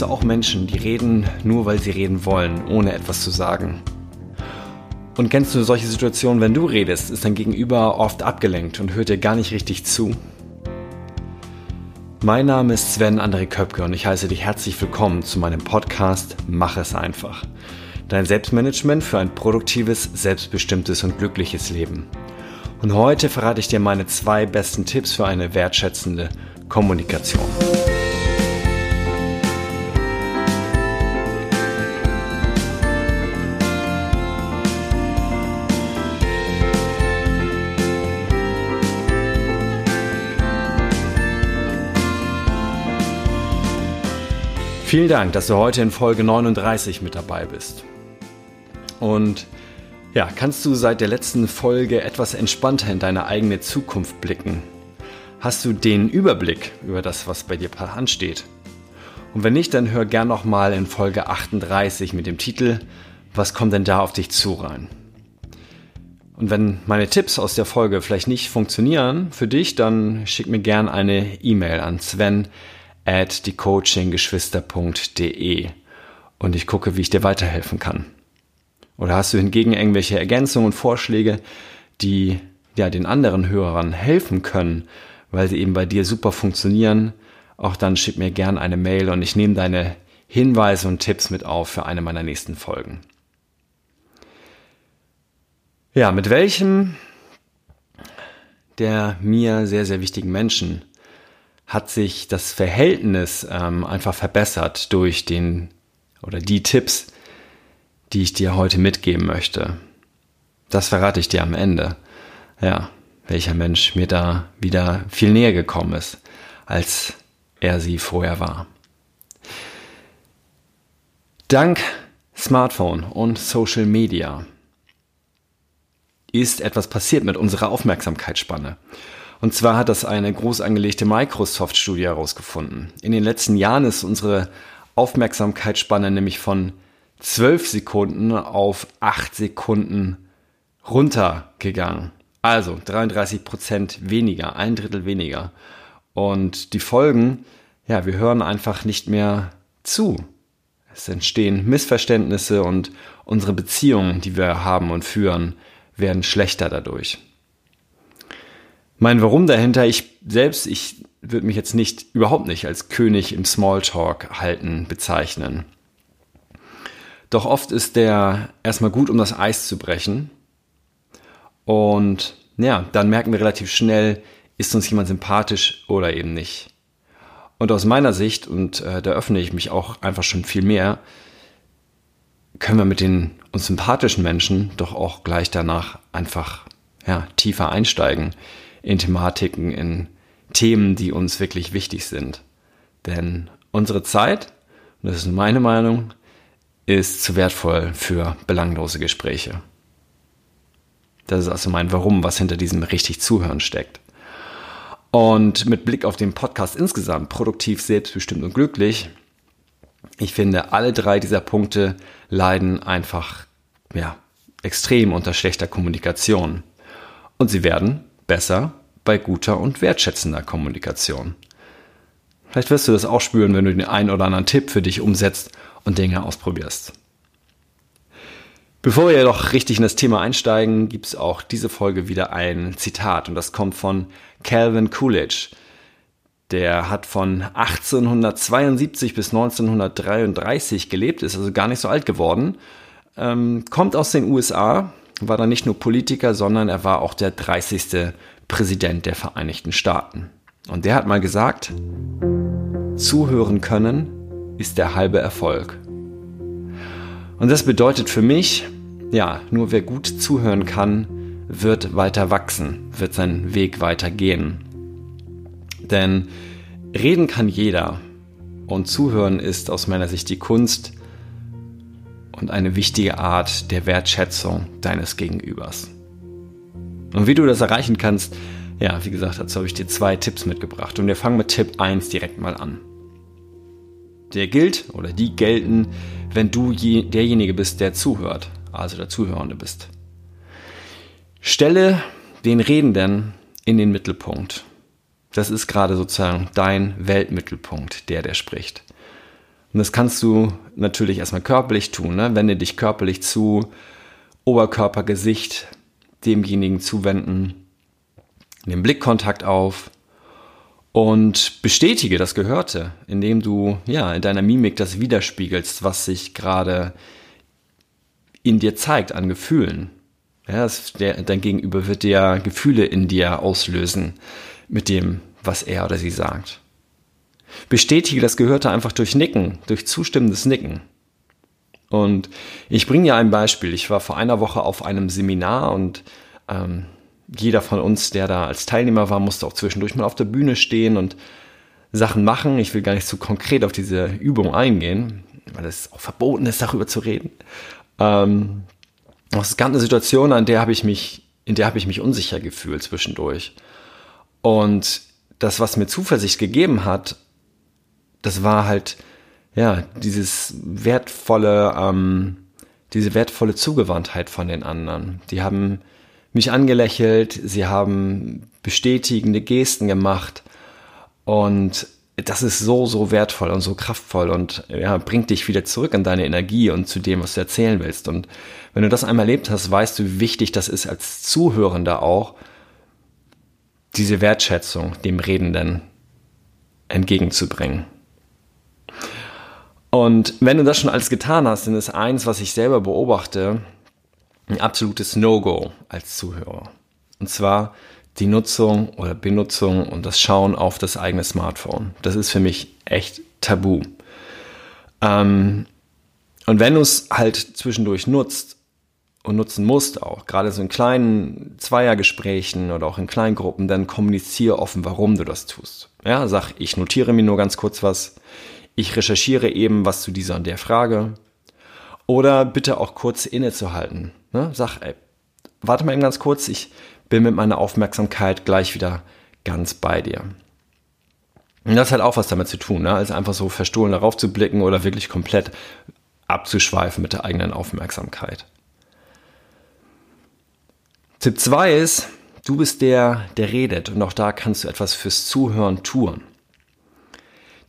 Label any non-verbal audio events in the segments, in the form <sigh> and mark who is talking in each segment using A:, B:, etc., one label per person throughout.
A: Du auch Menschen, die reden nur, weil sie reden wollen, ohne etwas zu sagen? Und kennst du solche Situationen, wenn du redest, ist dein Gegenüber oft abgelenkt und hört dir gar nicht richtig zu? Mein Name ist Sven André Köpke und ich heiße dich herzlich willkommen zu meinem Podcast Mach es einfach. Dein Selbstmanagement für ein produktives, selbstbestimmtes und glückliches Leben. Und heute verrate ich dir meine zwei besten Tipps für eine wertschätzende Kommunikation. Vielen Dank, dass du heute in Folge 39 mit dabei bist. Und ja, kannst du seit der letzten Folge etwas entspannter in deine eigene Zukunft blicken? Hast du den Überblick über das, was bei dir ansteht? Und wenn nicht, dann hör gern nochmal in Folge 38 mit dem Titel Was kommt denn da auf dich zu rein? Und wenn meine Tipps aus der Folge vielleicht nicht funktionieren für dich, dann schick mir gern eine E-Mail an Sven at diecoachinggeschwister.de und ich gucke, wie ich dir weiterhelfen kann. Oder hast du hingegen irgendwelche Ergänzungen und Vorschläge, die ja den anderen Hörern helfen können, weil sie eben bei dir super funktionieren? Auch dann schick mir gern eine Mail und ich nehme deine Hinweise und Tipps mit auf für eine meiner nächsten Folgen. Ja, mit welchem der mir sehr, sehr wichtigen Menschen hat sich das Verhältnis ähm, einfach verbessert durch den oder die Tipps, die ich dir heute mitgeben möchte. Das verrate ich dir am Ende. Ja, welcher Mensch mir da wieder viel näher gekommen ist, als er sie vorher war. Dank Smartphone und Social Media ist etwas passiert mit unserer Aufmerksamkeitsspanne. Und zwar hat das eine groß angelegte Microsoft-Studie herausgefunden. In den letzten Jahren ist unsere Aufmerksamkeitsspanne nämlich von 12 Sekunden auf 8 Sekunden runtergegangen. Also 33 Prozent weniger, ein Drittel weniger. Und die Folgen, ja, wir hören einfach nicht mehr zu. Es entstehen Missverständnisse und unsere Beziehungen, die wir haben und führen, werden schlechter dadurch. Mein Warum dahinter, ich selbst, ich würde mich jetzt nicht, überhaupt nicht als König im Smalltalk halten, bezeichnen. Doch oft ist der erstmal gut, um das Eis zu brechen. Und ja, dann merken wir relativ schnell, ist uns jemand sympathisch oder eben nicht. Und aus meiner Sicht, und äh, da öffne ich mich auch einfach schon viel mehr, können wir mit den uns sympathischen Menschen doch auch gleich danach einfach ja, tiefer einsteigen in Thematiken, in Themen, die uns wirklich wichtig sind. Denn unsere Zeit, und das ist meine Meinung, ist zu wertvoll für belanglose Gespräche. Das ist also mein Warum, was hinter diesem richtig Zuhören steckt. Und mit Blick auf den Podcast insgesamt, produktiv, selbstbestimmt und glücklich, ich finde, alle drei dieser Punkte leiden einfach, ja, extrem unter schlechter Kommunikation. Und sie werden besser bei guter und wertschätzender Kommunikation. Vielleicht wirst du das auch spüren, wenn du den einen oder anderen Tipp für dich umsetzt und Dinge ausprobierst. Bevor wir jedoch richtig in das Thema einsteigen, gibt es auch diese Folge wieder ein Zitat und das kommt von Calvin Coolidge. Der hat von 1872 bis 1933 gelebt, ist also gar nicht so alt geworden, ähm, kommt aus den USA, war dann nicht nur Politiker, sondern er war auch der 30. Präsident der Vereinigten Staaten. Und der hat mal gesagt, zuhören können ist der halbe Erfolg. Und das bedeutet für mich, ja, nur wer gut zuhören kann, wird weiter wachsen, wird seinen Weg weiter gehen. Denn reden kann jeder und zuhören ist aus meiner Sicht die Kunst, und eine wichtige Art der Wertschätzung deines Gegenübers. Und wie du das erreichen kannst, ja, wie gesagt, dazu habe ich dir zwei Tipps mitgebracht. Und wir fangen mit Tipp 1 direkt mal an. Der gilt oder die gelten, wenn du je, derjenige bist, der zuhört, also der Zuhörende bist. Stelle den Redenden in den Mittelpunkt. Das ist gerade sozusagen dein Weltmittelpunkt, der, der spricht. Und das kannst du natürlich erstmal körperlich tun. Ne? Wende dich körperlich zu, Oberkörper, Gesicht demjenigen zuwenden, den Blickkontakt auf und bestätige das Gehörte, indem du ja in deiner Mimik das widerspiegelst, was sich gerade in dir zeigt an Gefühlen. Ja, das, der, dein Gegenüber wird dir Gefühle in dir auslösen mit dem, was er oder sie sagt. Bestätige das Gehörte einfach durch Nicken, durch zustimmendes Nicken. Und ich bringe dir ein Beispiel. Ich war vor einer Woche auf einem Seminar und ähm, jeder von uns, der da als Teilnehmer war, musste auch zwischendurch mal auf der Bühne stehen und Sachen machen. Ich will gar nicht zu so konkret auf diese Übung eingehen, weil es auch verboten ist, darüber zu reden. Ähm, es gab eine Situation, an der habe ich mich, in der habe ich mich unsicher gefühlt zwischendurch. Und das, was mir Zuversicht gegeben hat, das war halt, ja, dieses wertvolle, ähm, diese wertvolle Zugewandtheit von den anderen. Die haben mich angelächelt, sie haben bestätigende Gesten gemacht und das ist so, so wertvoll und so kraftvoll und ja, bringt dich wieder zurück in deine Energie und zu dem, was du erzählen willst. Und wenn du das einmal erlebt hast, weißt du, wie wichtig das ist als Zuhörender auch, diese Wertschätzung dem Redenden entgegenzubringen. Und wenn du das schon alles getan hast, dann ist eins, was ich selber beobachte, ein absolutes No-Go als Zuhörer. Und zwar die Nutzung oder Benutzung und das Schauen auf das eigene Smartphone. Das ist für mich echt tabu. Ähm, und wenn du es halt zwischendurch nutzt und nutzen musst auch, gerade so in kleinen Zweiergesprächen oder auch in Kleingruppen, dann kommuniziere offen, warum du das tust. Ja, sag, ich notiere mir nur ganz kurz was, ich recherchiere eben was zu dieser und der Frage. Oder bitte auch kurz innezuhalten. Ne? Sag, ey, warte mal eben ganz kurz, ich bin mit meiner Aufmerksamkeit gleich wieder ganz bei dir. Und das hat auch was damit zu tun, ne? als einfach so verstohlen darauf zu blicken oder wirklich komplett abzuschweifen mit der eigenen Aufmerksamkeit. Tipp 2 ist, du bist der, der redet und auch da kannst du etwas fürs Zuhören tun.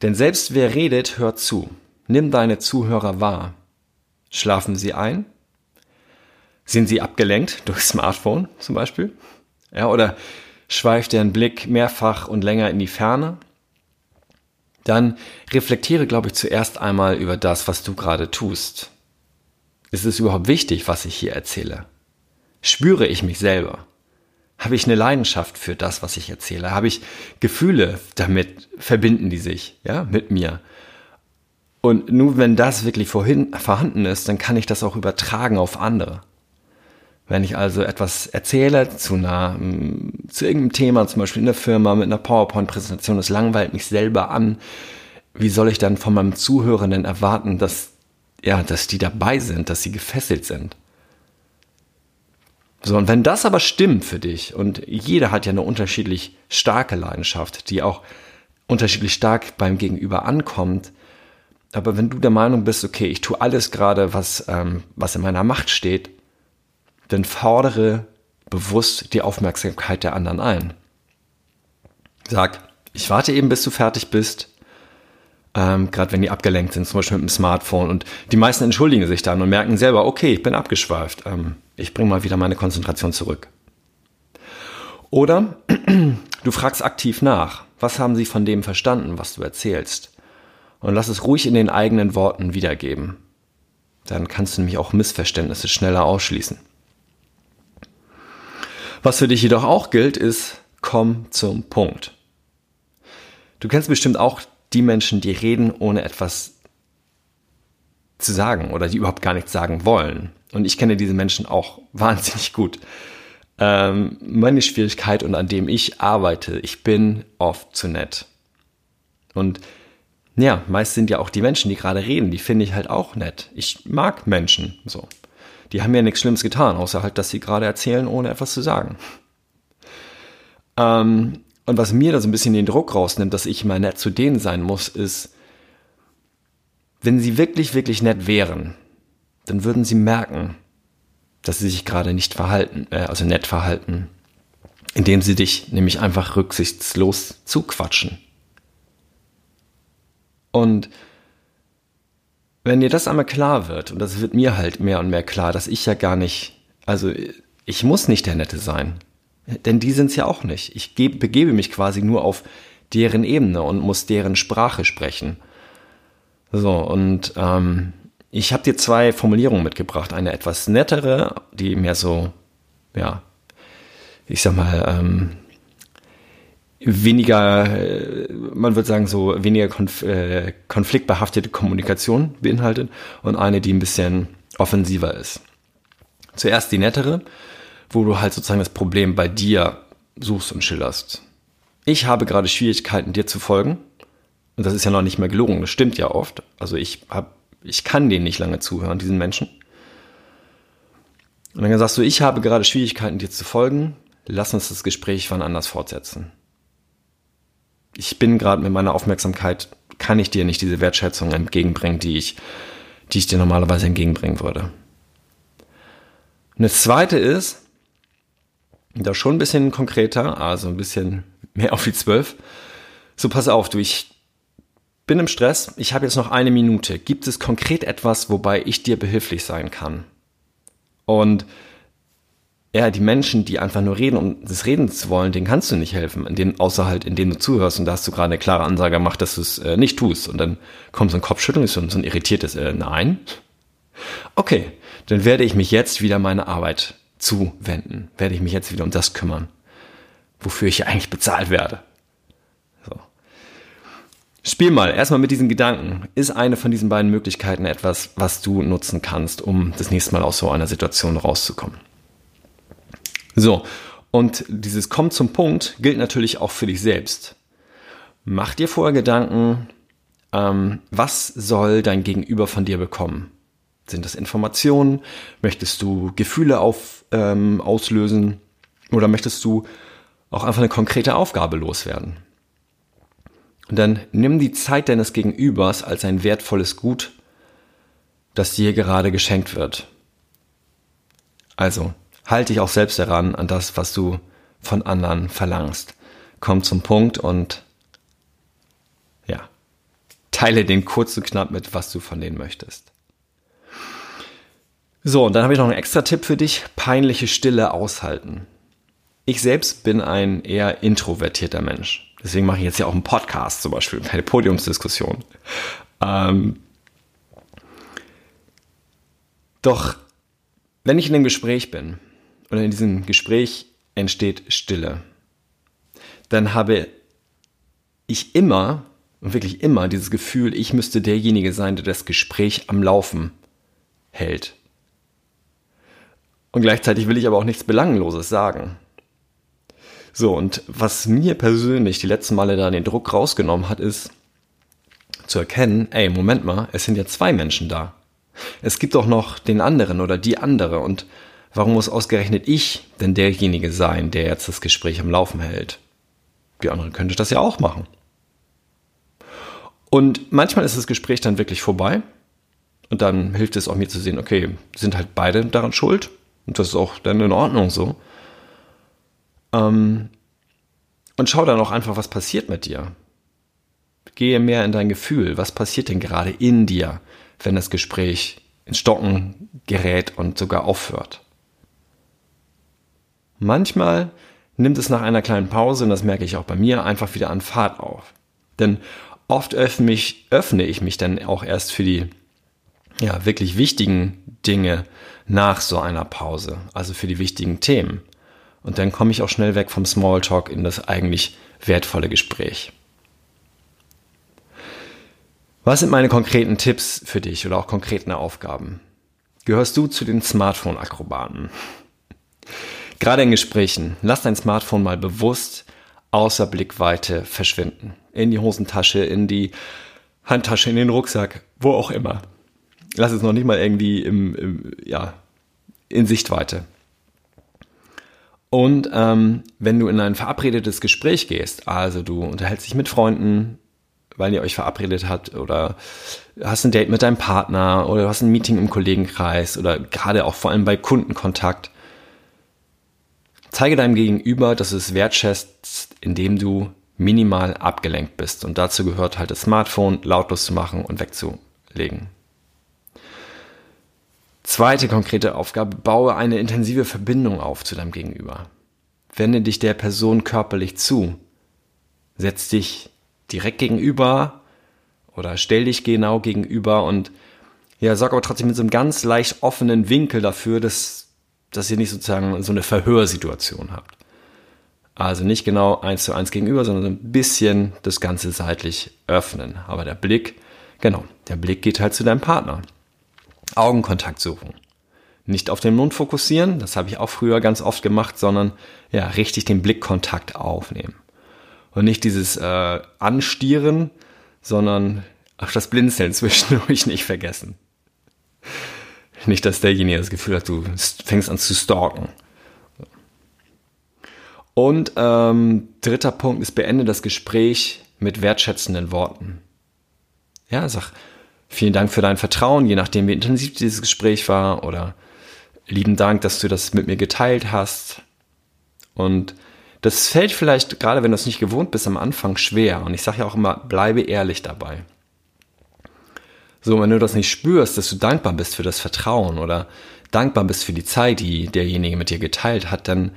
A: Denn selbst wer redet, hört zu. Nimm deine Zuhörer wahr. Schlafen sie ein? Sind sie abgelenkt <laughs> durch Smartphone zum Beispiel? Ja, oder schweift deren Blick mehrfach und länger in die Ferne? Dann reflektiere, glaube ich, zuerst einmal über das, was du gerade tust. Ist es überhaupt wichtig, was ich hier erzähle? Spüre ich mich selber? Habe ich eine Leidenschaft für das, was ich erzähle? Habe ich Gefühle damit? Verbinden die sich, ja, mit mir? Und nur wenn das wirklich vorhin, vorhanden ist, dann kann ich das auch übertragen auf andere. Wenn ich also etwas erzähle zu einer, mm, zu irgendeinem Thema, zum Beispiel in der Firma mit einer PowerPoint-Präsentation, das langweilt mich selber an. Wie soll ich dann von meinem Zuhörenden erwarten, dass, ja, dass die dabei sind, dass sie gefesselt sind? So, und wenn das aber stimmt für dich, und jeder hat ja eine unterschiedlich starke Leidenschaft, die auch unterschiedlich stark beim Gegenüber ankommt, aber wenn du der Meinung bist, okay, ich tue alles gerade, was, ähm, was in meiner Macht steht, dann fordere bewusst die Aufmerksamkeit der anderen ein. Sag, ich warte eben, bis du fertig bist, ähm, gerade wenn die abgelenkt sind, zum Beispiel mit dem Smartphone. Und die meisten entschuldigen sich dann und merken selber, okay, ich bin abgeschweift. Ähm, ich bringe mal wieder meine Konzentration zurück. Oder <clears throat> du fragst aktiv nach, was haben sie von dem verstanden, was du erzählst? Und lass es ruhig in den eigenen Worten wiedergeben. Dann kannst du nämlich auch Missverständnisse schneller ausschließen. Was für dich jedoch auch gilt, ist, komm zum Punkt. Du kennst bestimmt auch die Menschen, die reden, ohne etwas zu sagen oder die überhaupt gar nichts sagen wollen. Und ich kenne diese Menschen auch <laughs> wahnsinnig gut. Ähm, meine Schwierigkeit und an dem ich arbeite, ich bin oft zu nett. Und ja, meist sind ja auch die Menschen, die gerade reden, die finde ich halt auch nett. Ich mag Menschen so. Die haben ja nichts Schlimmes getan, außer halt, dass sie gerade erzählen, ohne etwas zu sagen. Ähm, und was mir da so ein bisschen den Druck rausnimmt, dass ich mal nett zu denen sein muss, ist, wenn sie wirklich, wirklich nett wären, dann würden sie merken, dass sie sich gerade nicht verhalten, äh, also nett verhalten, indem sie dich nämlich einfach rücksichtslos zuquatschen. Und wenn dir das einmal klar wird, und das wird mir halt mehr und mehr klar, dass ich ja gar nicht, also ich muss nicht der Nette sein. Denn die sind es ja auch nicht. Ich begebe mich quasi nur auf deren Ebene und muss deren Sprache sprechen. So, und ähm, ich habe dir zwei Formulierungen mitgebracht. Eine etwas nettere, die mehr so, ja, ich sag mal, ähm, weniger, äh, man würde sagen, so weniger konf äh, konfliktbehaftete Kommunikation beinhaltet und eine, die ein bisschen offensiver ist. Zuerst die nettere, wo du halt sozusagen das Problem bei dir suchst und schilderst. Ich habe gerade Schwierigkeiten, dir zu folgen. Und das ist ja noch nicht mehr gelogen, das stimmt ja oft. Also ich hab, ich kann denen nicht lange zuhören, diesen Menschen. Und dann sagst du, ich habe gerade Schwierigkeiten, dir zu folgen. Lass uns das Gespräch wann anders fortsetzen ich bin gerade mit meiner Aufmerksamkeit, kann ich dir nicht diese Wertschätzung entgegenbringen, die ich, die ich dir normalerweise entgegenbringen würde. Und das zweite ist, da schon ein bisschen konkreter, also ein bisschen mehr auf die zwölf. So, pass auf, du, ich bin im Stress, ich habe jetzt noch eine Minute. Gibt es konkret etwas, wobei ich dir behilflich sein kann? Und ja, die Menschen, die einfach nur reden, um des Redens zu wollen, denen kannst du nicht helfen, in denen, außer halt, indem du zuhörst und da hast du gerade eine klare Ansage gemacht, dass du es äh, nicht tust. Und dann kommt so ein Kopfschütteln, so, so ein irritiertes äh, Nein. Okay, dann werde ich mich jetzt wieder meiner Arbeit zuwenden, werde ich mich jetzt wieder um das kümmern, wofür ich ja eigentlich bezahlt werde. So. Spiel mal erstmal mit diesen Gedanken. Ist eine von diesen beiden Möglichkeiten etwas, was du nutzen kannst, um das nächste Mal aus so einer Situation rauszukommen? So, und dieses Kommt zum Punkt gilt natürlich auch für dich selbst. Mach dir vorher Gedanken, ähm, was soll dein Gegenüber von dir bekommen? Sind das Informationen? Möchtest du Gefühle auf, ähm, auslösen? Oder möchtest du auch einfach eine konkrete Aufgabe loswerden? Und dann nimm die Zeit deines Gegenübers als ein wertvolles Gut, das dir gerade geschenkt wird. Also, halt dich auch selbst daran, an das, was du von anderen verlangst. Komm zum Punkt und ja, teile den kurz und knapp mit, was du von denen möchtest. So, und dann habe ich noch einen extra Tipp für dich. Peinliche Stille aushalten. Ich selbst bin ein eher introvertierter Mensch. Deswegen mache ich jetzt ja auch einen Podcast zum Beispiel, keine Podiumsdiskussion. Ähm, doch wenn ich in einem Gespräch bin oder in diesem Gespräch entsteht Stille, dann habe ich immer und wirklich immer dieses Gefühl, ich müsste derjenige sein, der das Gespräch am Laufen hält. Und gleichzeitig will ich aber auch nichts Belangloses sagen. So, und was mir persönlich die letzten Male da den Druck rausgenommen hat, ist zu erkennen, ey, Moment mal, es sind ja zwei Menschen da. Es gibt auch noch den anderen oder die andere und Warum muss ausgerechnet ich denn derjenige sein, der jetzt das Gespräch am Laufen hält? Die anderen könnte das ja auch machen. Und manchmal ist das Gespräch dann wirklich vorbei. Und dann hilft es auch mir zu sehen, okay, sind halt beide daran schuld. Und das ist auch dann in Ordnung so. Ähm, und schau dann auch einfach, was passiert mit dir. Gehe mehr in dein Gefühl. Was passiert denn gerade in dir, wenn das Gespräch ins Stocken gerät und sogar aufhört? Manchmal nimmt es nach einer kleinen Pause, und das merke ich auch bei mir, einfach wieder an Fahrt auf. Denn oft öffne ich, öffne ich mich dann auch erst für die ja, wirklich wichtigen Dinge nach so einer Pause, also für die wichtigen Themen. Und dann komme ich auch schnell weg vom Smalltalk in das eigentlich wertvolle Gespräch. Was sind meine konkreten Tipps für dich oder auch konkreten Aufgaben? Gehörst du zu den Smartphone-Akrobaten? Gerade in Gesprächen, lass dein Smartphone mal bewusst außer Blickweite verschwinden. In die Hosentasche, in die Handtasche, in den Rucksack, wo auch immer. Lass es noch nicht mal irgendwie im, im ja, in Sichtweite. Und ähm, wenn du in ein verabredetes Gespräch gehst, also du unterhältst dich mit Freunden, weil ihr euch verabredet habt oder hast ein Date mit deinem Partner oder du hast ein Meeting im Kollegenkreis oder gerade auch vor allem bei Kundenkontakt, Zeige deinem Gegenüber, dass du es wertschätzt, indem du minimal abgelenkt bist. Und dazu gehört halt das Smartphone lautlos zu machen und wegzulegen. Zweite konkrete Aufgabe, baue eine intensive Verbindung auf zu deinem Gegenüber. Wende dich der Person körperlich zu. Setz dich direkt gegenüber oder stell dich genau gegenüber und ja, sorg aber trotzdem mit so einem ganz leicht offenen Winkel dafür, dass, dass ihr nicht sozusagen so eine Verhörsituation habt. Also nicht genau eins zu eins gegenüber, sondern ein bisschen das Ganze seitlich öffnen. Aber der Blick, genau, der Blick geht halt zu deinem Partner. Augenkontakt suchen. Nicht auf den Mund fokussieren, das habe ich auch früher ganz oft gemacht, sondern ja, richtig den Blickkontakt aufnehmen. Und nicht dieses äh, Anstieren, sondern auch das Blinzeln <laughs> zwischendurch nicht vergessen. Nicht, dass derjenige das Gefühl hat, du fängst an zu stalken. Und ähm, dritter Punkt ist, beende das Gespräch mit wertschätzenden Worten. Ja, sag, vielen Dank für dein Vertrauen, je nachdem, wie intensiv dieses Gespräch war, oder lieben Dank, dass du das mit mir geteilt hast. Und das fällt vielleicht, gerade wenn du es nicht gewohnt bist, am Anfang schwer. Und ich sage ja auch immer, bleibe ehrlich dabei. So, wenn du das nicht spürst, dass du dankbar bist für das Vertrauen oder dankbar bist für die Zeit, die derjenige mit dir geteilt hat, dann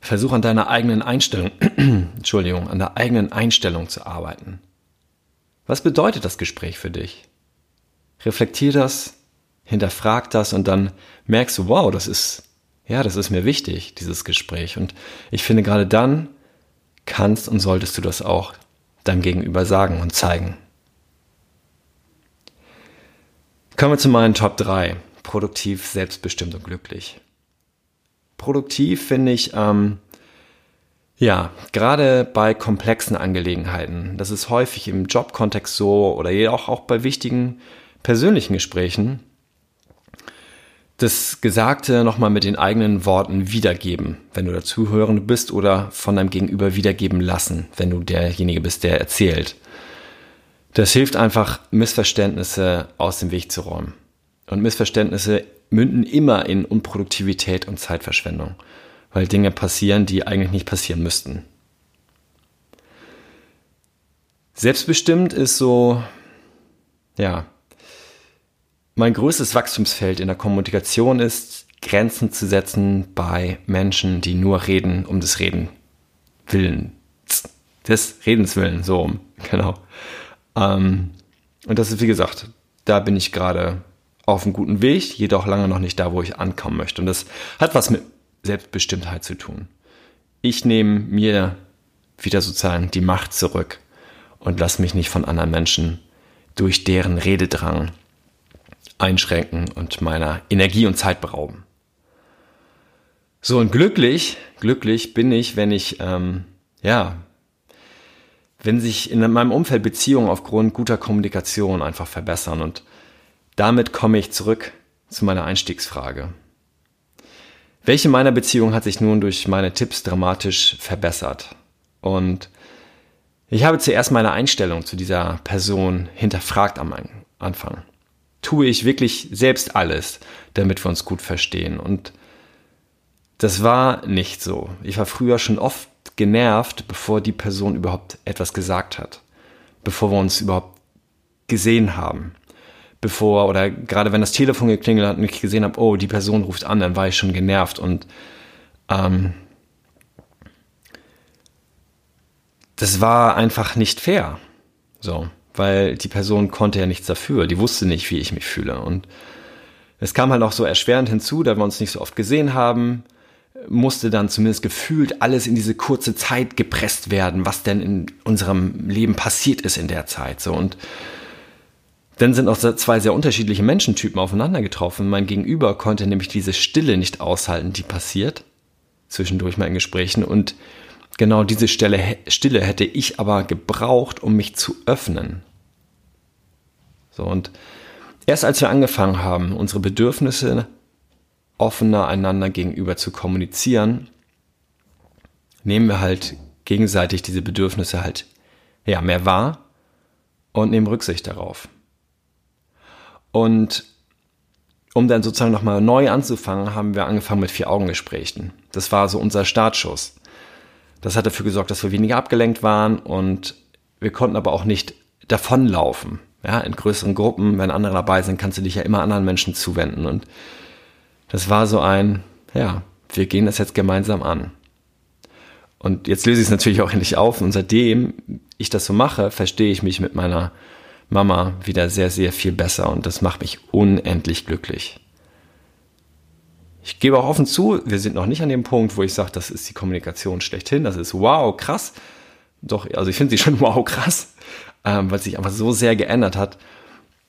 A: versuch an deiner eigenen Einstellung, <clears throat> Entschuldigung, an der eigenen Einstellung zu arbeiten. Was bedeutet das Gespräch für dich? Reflektier das, hinterfrag das und dann merkst du, wow, das ist, ja, das ist mir wichtig, dieses Gespräch. Und ich finde, gerade dann kannst und solltest du das auch deinem Gegenüber sagen und zeigen. Kommen wir zu meinen Top 3. Produktiv, selbstbestimmt und glücklich. Produktiv finde ich, ähm, ja, gerade bei komplexen Angelegenheiten, das ist häufig im Jobkontext so oder auch, auch bei wichtigen persönlichen Gesprächen, das Gesagte nochmal mit den eigenen Worten wiedergeben, wenn du dazuhörend bist oder von deinem Gegenüber wiedergeben lassen, wenn du derjenige bist, der erzählt. Das hilft einfach, Missverständnisse aus dem Weg zu räumen. Und Missverständnisse münden immer in Unproduktivität und Zeitverschwendung, weil Dinge passieren, die eigentlich nicht passieren müssten. Selbstbestimmt ist so, ja, mein größtes Wachstumsfeld in der Kommunikation ist, Grenzen zu setzen bei Menschen, die nur reden um des Reden willen. Des Redens willen, so, <laughs> genau. Ähm, und das ist, wie gesagt, da bin ich gerade auf einem guten Weg, jedoch lange noch nicht da, wo ich ankommen möchte. Und das hat was mit Selbstbestimmtheit zu tun. Ich nehme mir wieder sozusagen die Macht zurück und lasse mich nicht von anderen Menschen durch deren Rededrang einschränken und meiner Energie und Zeit berauben. So und glücklich, glücklich bin ich, wenn ich, ähm, ja, wenn sich in meinem Umfeld Beziehungen aufgrund guter Kommunikation einfach verbessern und damit komme ich zurück zu meiner Einstiegsfrage. Welche meiner Beziehungen hat sich nun durch meine Tipps dramatisch verbessert? Und ich habe zuerst meine Einstellung zu dieser Person hinterfragt am Anfang tue ich wirklich selbst alles, damit wir uns gut verstehen. Und das war nicht so. Ich war früher schon oft genervt, bevor die Person überhaupt etwas gesagt hat, bevor wir uns überhaupt gesehen haben, bevor oder gerade wenn das Telefon geklingelt hat und ich gesehen habe, oh, die Person ruft an, dann war ich schon genervt und ähm, das war einfach nicht fair. So weil die Person konnte ja nichts dafür, die wusste nicht, wie ich mich fühle. Und es kam halt auch so erschwerend hinzu, da wir uns nicht so oft gesehen haben, musste dann zumindest gefühlt alles in diese kurze Zeit gepresst werden, was denn in unserem Leben passiert ist in der Zeit. So und dann sind auch zwei sehr unterschiedliche Menschentypen aufeinander getroffen. Mein Gegenüber konnte nämlich diese Stille nicht aushalten, die passiert zwischendurch mal in Gesprächen und Genau diese Stelle, Stille hätte ich aber gebraucht, um mich zu öffnen. So, und erst als wir angefangen haben, unsere Bedürfnisse offener einander gegenüber zu kommunizieren, nehmen wir halt gegenseitig diese Bedürfnisse halt ja, mehr wahr und nehmen Rücksicht darauf. Und um dann sozusagen nochmal neu anzufangen, haben wir angefangen mit Vier-Augen-Gesprächen. Das war so unser Startschuss. Das hat dafür gesorgt, dass wir weniger abgelenkt waren und wir konnten aber auch nicht davonlaufen. Ja, in größeren Gruppen, wenn andere dabei sind, kannst du dich ja immer anderen Menschen zuwenden. Und das war so ein, ja, wir gehen das jetzt gemeinsam an. Und jetzt löse ich es natürlich auch endlich auf. Und seitdem ich das so mache, verstehe ich mich mit meiner Mama wieder sehr, sehr viel besser. Und das macht mich unendlich glücklich. Ich gebe auch offen zu, wir sind noch nicht an dem Punkt, wo ich sage, das ist die Kommunikation schlechthin. Das ist wow, krass. Doch, also ich finde sie <laughs> schon wow, krass, ähm, weil sich einfach so sehr geändert hat.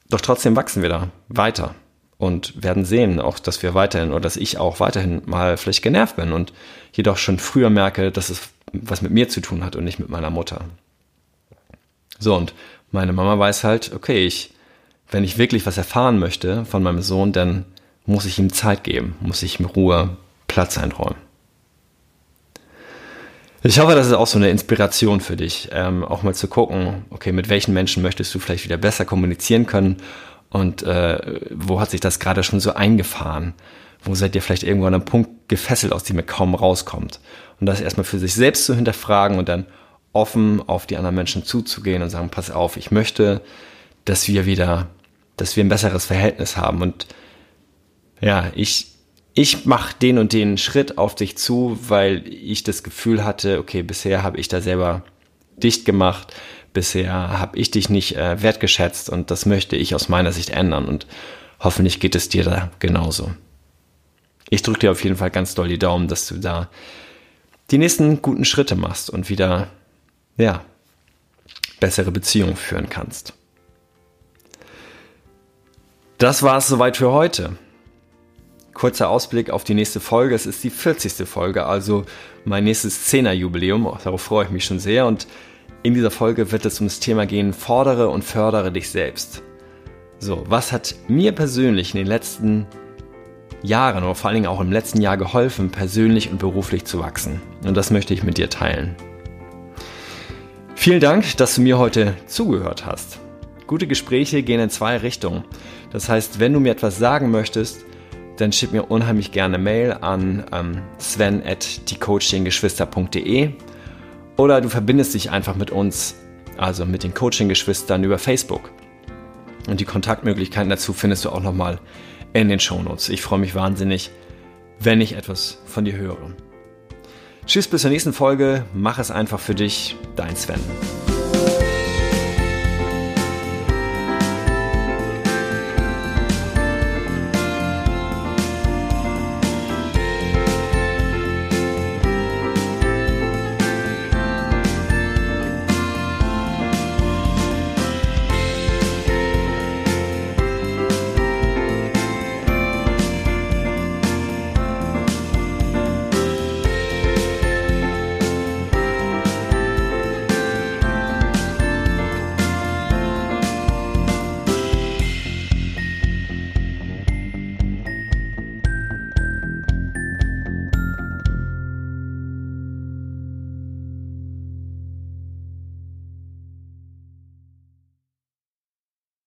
A: Doch trotzdem wachsen wir da weiter und werden sehen, auch dass wir weiterhin oder dass ich auch weiterhin mal vielleicht genervt bin und jedoch schon früher merke, dass es was mit mir zu tun hat und nicht mit meiner Mutter. So, und meine Mama weiß halt, okay, ich, wenn ich wirklich was erfahren möchte von meinem Sohn, dann muss ich ihm Zeit geben, muss ich ihm Ruhe, Platz einräumen. Ich hoffe, das ist auch so eine Inspiration für dich, ähm, auch mal zu gucken, okay, mit welchen Menschen möchtest du vielleicht wieder besser kommunizieren können und äh, wo hat sich das gerade schon so eingefahren? Wo seid ihr vielleicht irgendwo an einem Punkt gefesselt, aus dem ihr kaum rauskommt? Und das erstmal für sich selbst zu hinterfragen und dann offen auf die anderen Menschen zuzugehen und sagen, pass auf, ich möchte, dass wir wieder, dass wir ein besseres Verhältnis haben. Und ja, ich, ich mache den und den Schritt auf dich zu, weil ich das Gefühl hatte, okay, bisher habe ich da selber dicht gemacht bisher habe ich dich nicht äh, wertgeschätzt und das möchte ich aus meiner Sicht ändern und hoffentlich geht es dir da genauso. Ich drücke dir auf jeden Fall ganz doll die Daumen, dass du da die nächsten guten Schritte machst und wieder, ja, bessere Beziehungen führen kannst. Das war es soweit für heute. Kurzer Ausblick auf die nächste Folge. Es ist die 40. Folge, also mein nächstes 10er Jubiläum. Darauf freue ich mich schon sehr und in dieser Folge wird es um das Thema gehen, fordere und fördere dich selbst. So, was hat mir persönlich in den letzten Jahren oder vor allen Dingen auch im letzten Jahr geholfen, persönlich und beruflich zu wachsen? Und das möchte ich mit dir teilen. Vielen Dank, dass du mir heute zugehört hast. Gute Gespräche gehen in zwei Richtungen. Das heißt, wenn du mir etwas sagen möchtest, dann schick mir unheimlich gerne Mail an ähm, sven at diecoachinggeschwister.de oder du verbindest dich einfach mit uns, also mit den Coaching-Geschwistern über Facebook. Und die Kontaktmöglichkeiten dazu findest du auch nochmal in den Shownotes. Ich freue mich wahnsinnig, wenn ich etwas von dir höre. Tschüss, bis zur nächsten Folge. Mach es einfach für dich. Dein Sven.